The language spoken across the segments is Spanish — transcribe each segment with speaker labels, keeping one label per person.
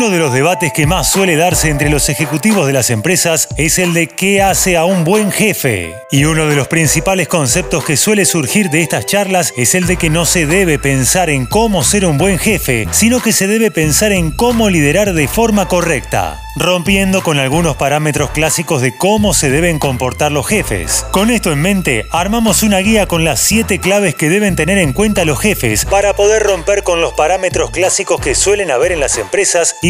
Speaker 1: Uno de los debates que más suele darse entre los ejecutivos de las empresas es el de qué hace a un buen jefe. Y uno de los principales conceptos que suele surgir de estas charlas es el de que no se debe pensar en cómo ser un buen jefe, sino que se debe pensar en cómo liderar de forma correcta rompiendo con algunos parámetros clásicos de cómo se deben comportar los jefes. Con esto en mente, armamos una guía con las 7 claves que deben tener en cuenta los jefes para poder romper con los parámetros clásicos que suelen haber en las empresas y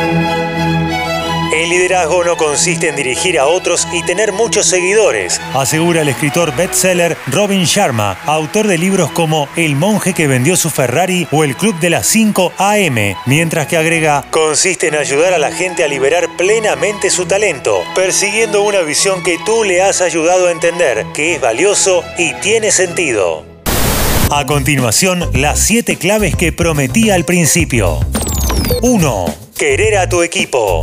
Speaker 1: El liderazgo no consiste en dirigir a otros y tener muchos seguidores, asegura el escritor bestseller Robin Sharma, autor de libros como El monje que vendió su Ferrari o El Club de las 5 AM, mientras que agrega, consiste en ayudar a la gente a liberar plenamente su talento, persiguiendo una visión que tú le has ayudado a entender, que es valioso y tiene sentido. A continuación, las 7 claves que prometí al principio. 1. Querer a tu equipo.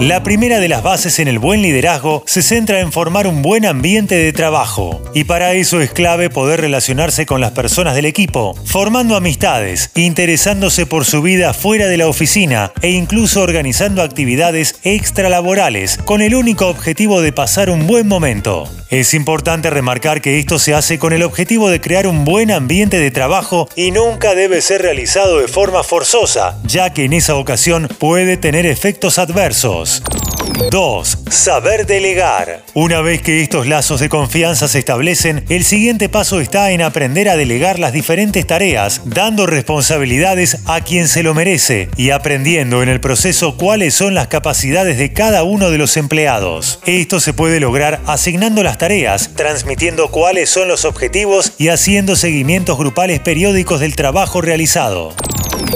Speaker 1: La primera de las bases en el buen liderazgo se centra en formar un buen ambiente de trabajo, y para eso es clave poder relacionarse con las personas del equipo, formando amistades, interesándose por su vida fuera de la oficina e incluso organizando actividades extralaborales con el único objetivo de pasar un buen momento. Es importante remarcar que esto se hace con el objetivo de crear un buen ambiente de trabajo y nunca debe ser realizado de forma forzosa, ya que en esa ocasión puede tener efectos adversos. 2. Saber delegar. Una vez que estos lazos de confianza se establecen, el siguiente paso está en aprender a delegar las diferentes tareas, dando responsabilidades a quien se lo merece y aprendiendo en el proceso cuáles son las capacidades de cada uno de los empleados. Esto se puede lograr asignando las tareas, transmitiendo cuáles son los objetivos y haciendo seguimientos grupales periódicos del trabajo realizado.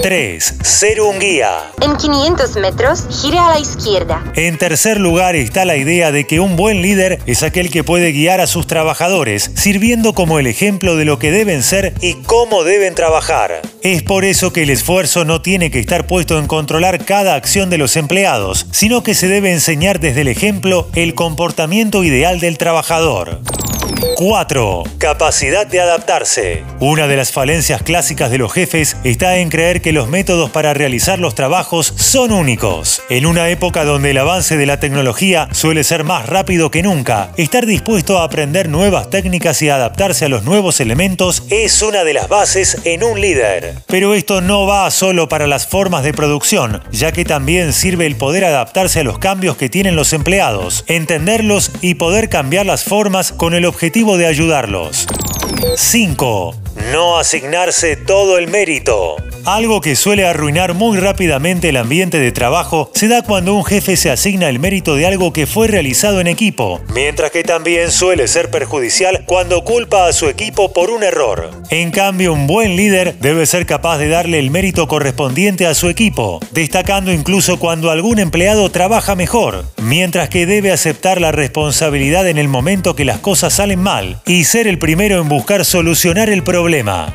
Speaker 1: 3. Ser un guía.
Speaker 2: En 500 metros, gire a la izquierda.
Speaker 1: En tercer lugar está la idea de que un buen líder es aquel que puede guiar a sus trabajadores, sirviendo como el ejemplo de lo que deben ser y cómo deben trabajar. Es por eso que el esfuerzo no tiene que estar puesto en controlar cada acción de los empleados, sino que se debe enseñar desde el ejemplo el comportamiento ideal del trabajador. 4. Capacidad de adaptarse. Una de las falencias clásicas de los jefes está en creer que los métodos para realizar los trabajos son únicos. En una época donde el avance de la tecnología suele ser más rápido que nunca, estar dispuesto a aprender nuevas técnicas y adaptarse a los nuevos elementos es una de las bases en un líder. Pero esto no va solo para las formas de producción, ya que también sirve el poder adaptarse a los cambios que tienen los empleados, entenderlos y poder cambiar las formas con el objetivo de ayudarlos. 5. No asignarse todo el mérito. Algo que suele arruinar muy rápidamente el ambiente de trabajo se da cuando un jefe se asigna el mérito de algo que fue realizado en equipo, mientras que también suele ser perjudicial cuando culpa a su equipo por un error. En cambio, un buen líder debe ser capaz de darle el mérito correspondiente a su equipo, destacando incluso cuando algún empleado trabaja mejor, mientras que debe aceptar la responsabilidad en el momento que las cosas salen mal y ser el primero en buscar solucionar el problema.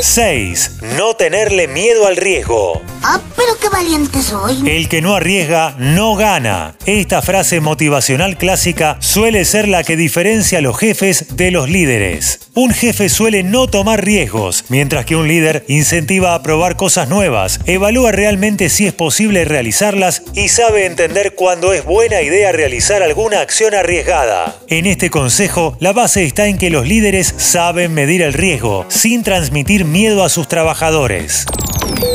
Speaker 1: 6. No tenerle miedo al riesgo.
Speaker 3: Ah, pero qué valiente soy.
Speaker 1: El que no arriesga no gana. Esta frase motivacional clásica suele ser la que diferencia a los jefes de los líderes. Un jefe suele no tomar riesgos, mientras que un líder incentiva a probar cosas nuevas, evalúa realmente si es posible realizarlas y sabe entender cuándo es buena idea realizar alguna acción arriesgada. En este consejo, la base está en que los líderes saben medir el riesgo, sin transmitir miedo a sus trabajadores.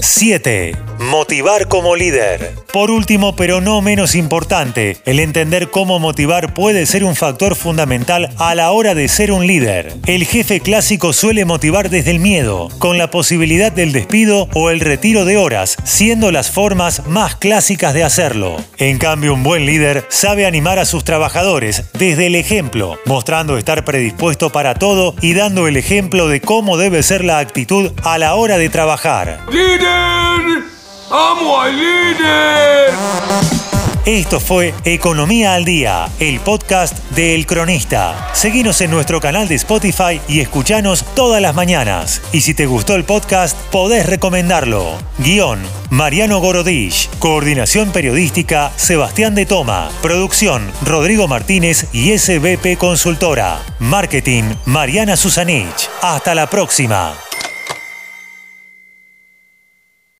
Speaker 1: 7. Motivar como líder. Por último, pero no menos importante, el entender cómo motivar puede ser un factor fundamental a la hora de ser un líder. El jefe clásico suele motivar desde el miedo, con la posibilidad del despido o el retiro de horas, siendo las formas más clásicas de hacerlo. En cambio, un buen líder sabe animar a sus trabajadores desde el ejemplo, mostrando estar predispuesto para todo y dando el ejemplo de cómo debe ser la actitud a la hora de trabajar.
Speaker 4: ¡Líder! ¡Amo al líder!
Speaker 1: Esto fue Economía al Día, el podcast de El Cronista. Seguinos en nuestro canal de Spotify y escuchanos todas las mañanas. Y si te gustó el podcast, podés recomendarlo. Guión, Mariano Gorodich. Coordinación periodística, Sebastián de Toma. Producción, Rodrigo Martínez y SBP Consultora. Marketing, Mariana Susanich. Hasta la próxima.